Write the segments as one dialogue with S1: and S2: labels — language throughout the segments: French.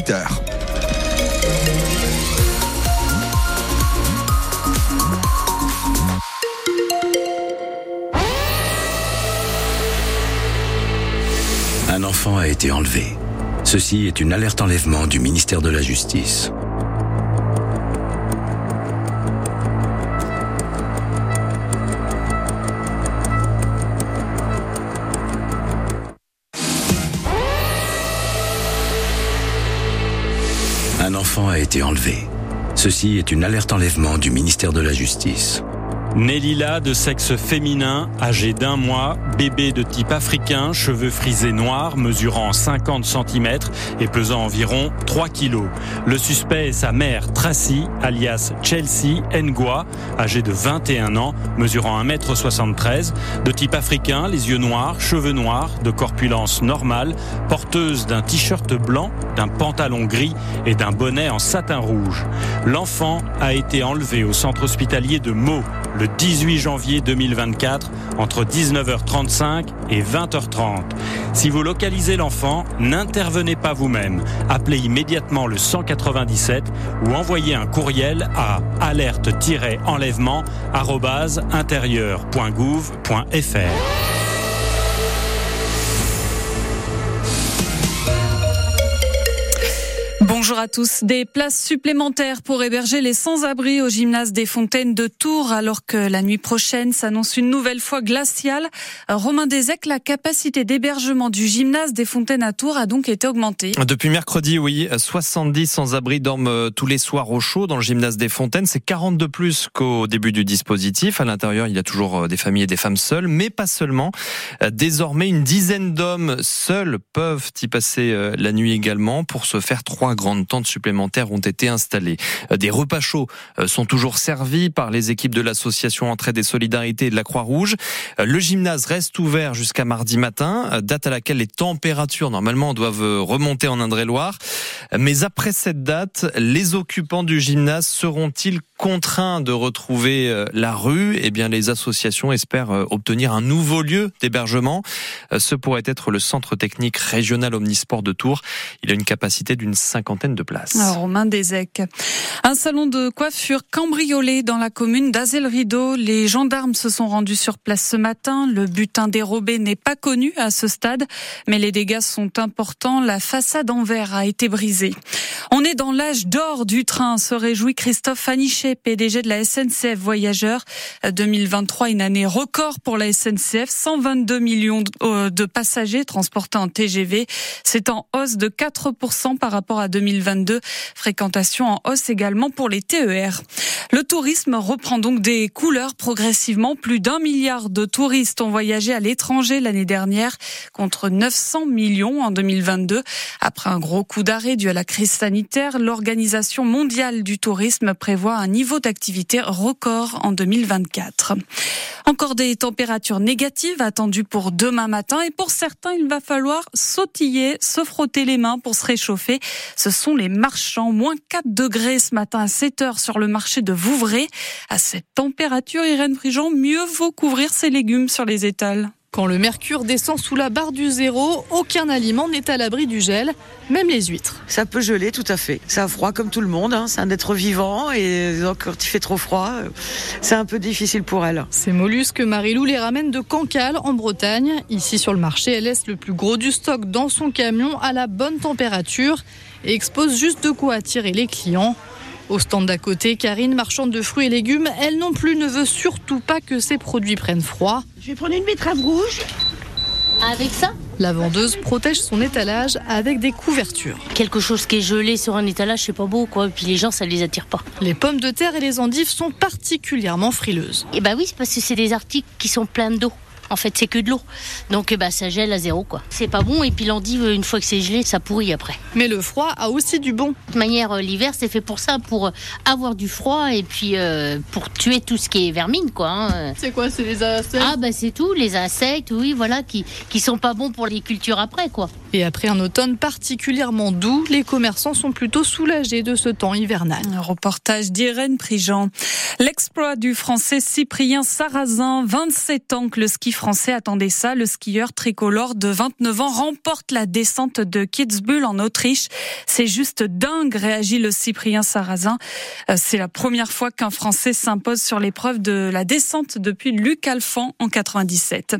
S1: 8h.
S2: Un enfant a été enlevé. Ceci est une alerte enlèvement du ministère de la Justice. A été enlevé. Ceci est une alerte enlèvement du ministère de la Justice.
S3: Nélila, de sexe féminin, âgée d'un mois, bébé de type africain, cheveux frisés noirs, mesurant 50 cm et pesant environ 3 kg. Le suspect est sa mère, Tracy, alias Chelsea Ngwa, âgée de 21 ans, mesurant 1m73, de type africain, les yeux noirs, cheveux noirs, de corpulence normale, porteuse d'un t-shirt blanc, d'un pantalon gris et d'un bonnet en satin rouge. L'enfant a été enlevé au centre hospitalier de Meaux le 18 janvier 2024 entre 19h35 et 20h30. Si vous localisez l'enfant, n'intervenez pas vous-même. Appelez immédiatement le 197 ou envoyez un courriel à alerte-enlèvement
S4: Bonjour à tous. Des places supplémentaires pour héberger les sans-abri au gymnase des Fontaines de Tours alors que la nuit prochaine s'annonce une nouvelle fois glaciale. Romain Desec, la capacité d'hébergement du gymnase des Fontaines à Tours a donc été augmentée.
S5: Depuis mercredi, oui, 70 sans-abri dorment euh, tous les soirs au chaud dans le gymnase des Fontaines. C'est 42 plus qu'au début du dispositif. À l'intérieur, il y a toujours euh, des familles et des femmes seules, mais pas seulement. Euh, désormais, une dizaine d'hommes seuls peuvent y passer la nuit également pour se faire trois grands de tentes supplémentaires ont été installées. Euh, des repas chauds euh, sont toujours servis par les équipes de l'association Entraide et Solidarité et de la Croix-Rouge. Euh, le gymnase reste ouvert jusqu'à mardi matin, date à laquelle les températures normalement doivent remonter en Indre-et-Loire. Mais après cette date, les occupants du gymnase seront-ils contraints de retrouver la rue Eh bien, les associations espèrent obtenir un nouveau lieu d'hébergement. Ce pourrait être le centre technique régional omnisport de Tours. Il a une capacité d'une cinquantaine de place.
S4: Romain Desec. Un salon de coiffure cambriolé dans la commune d'Azel-Rideau. Les gendarmes se sont rendus sur place ce matin. Le butin dérobé n'est pas connu à ce stade, mais les dégâts sont importants. La façade en verre a été brisée. On est dans l'âge d'or du train, se réjouit Christophe PDG de la SNCF Voyageurs. 2023, une année record pour la SNCF, 122 millions euh, de passagers transportés en TGV. C'est en hausse de 4% par rapport à 2022. Fréquentation en hausse également pour les TER. Le tourisme reprend donc des couleurs progressivement. Plus d'un milliard de touristes ont voyagé à l'étranger l'année dernière contre 900 millions en 2022. Après un gros coup d'arrêt dû à la crise sanitaire, l'Organisation mondiale du tourisme prévoit un niveau d'activité record en 2024. Encore des températures négatives attendues pour demain matin et pour certains, il va falloir sautiller, se frotter les mains pour se réchauffer. Ce sont les marchands. Moins 4 degrés ce matin à 7 heures sur le marché de Vouvray. À cette température, Irène Prigent, mieux vaut couvrir ses légumes sur les étals.
S6: Quand le mercure descend sous la barre du zéro, aucun aliment n'est à l'abri du gel, même les huîtres.
S7: Ça peut geler, tout à fait. Ça a froid comme tout le monde, hein. c'est un être vivant et donc quand il fait trop froid, euh, c'est un peu difficile pour elle.
S6: Ces mollusques, Marilou les ramène de Cancale, en Bretagne. Ici sur le marché, elle laisse le plus gros du stock dans son camion à la bonne température et expose juste de quoi attirer les clients. Au stand d'à côté, Karine, marchande de fruits et légumes, elle non plus ne veut surtout pas que ses produits prennent froid.
S8: Je vais prendre une betterave rouge.
S9: Avec ça?
S6: La vendeuse protège son étalage avec des couvertures.
S9: Quelque chose qui est gelé sur un étalage, c'est pas beau, quoi. Et puis les gens, ça les attire pas.
S6: Les pommes de terre et les endives sont particulièrement frileuses.
S9: Et eh bah oui, c'est parce que c'est des articles qui sont pleins d'eau. En fait, c'est que de l'eau. Donc bah, ça gèle à zéro. quoi. C'est pas bon. Et puis l'endive, une fois que c'est gelé, ça pourrit après.
S6: Mais le froid a aussi du bon. De
S9: toute manière, euh, l'hiver, c'est fait pour ça, pour euh, avoir du froid et puis euh, pour tuer tout ce qui est vermine. quoi. Hein.
S6: C'est quoi C'est les insectes?
S9: Ah bah c'est tout. Les insectes, oui, voilà, qui, qui sont pas bons pour les cultures après. quoi.
S6: Et après un automne particulièrement doux, les commerçants sont plutôt soulagés de ce temps hivernal.
S4: Un reportage d'Irène Prigent. L'exploit du français Cyprien Sarrazin, 27 ans que le ski français attendait ça. Le skieur tricolore de 29 ans remporte la descente de Kitzbühel en Autriche. C'est juste dingue, réagit le Cyprien Sarrazin. Euh, c'est la première fois qu'un français s'impose sur l'épreuve de la descente depuis Luc Alphand en 97.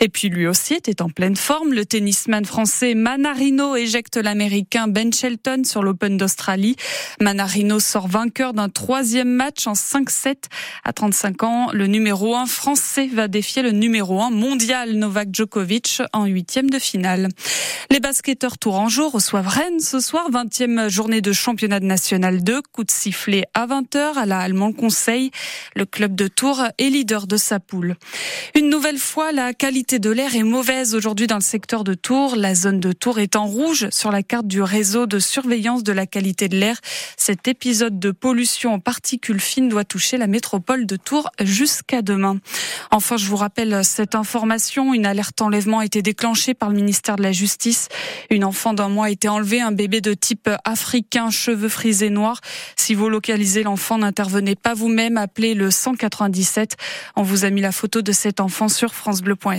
S4: Et puis lui aussi était en pleine forme. Le tennisman français Manarino éjecte l'Américain Ben Shelton sur l'Open d'Australie. Manarino sort vainqueur d'un troisième match en 5-7 à 35 ans. Le numéro 1 français va défier le numéro 1 mondial Novak Djokovic en huitième de finale. Les basketteurs tourangeaux reçoivent Rennes ce soir, 20e journée de championnat national 2. Coup de sifflet à 20h à la Allemand Conseil. Le club de Tours est leader de sa poule. Une nouvelle fois, la qualité de l'air est mauvaise aujourd'hui dans le secteur de Tours. La zone de Tours est en rouge sur la carte du réseau de surveillance de la qualité de l'air. Cet épisode de pollution en particules fines doit toucher la métropole de Tours jusqu'à demain. Enfin, je vous rappelle cette information. Une alerte enlèvement a été déclenchée par le ministère de la Justice. Une enfant d'un mois a été enlevée, un bébé de type africain, cheveux frisés noirs. Si vous localisez l'enfant, n'intervenez pas vous-même, appelez le 197. On vous a mis la photo de cet enfant sur francebleu.fr.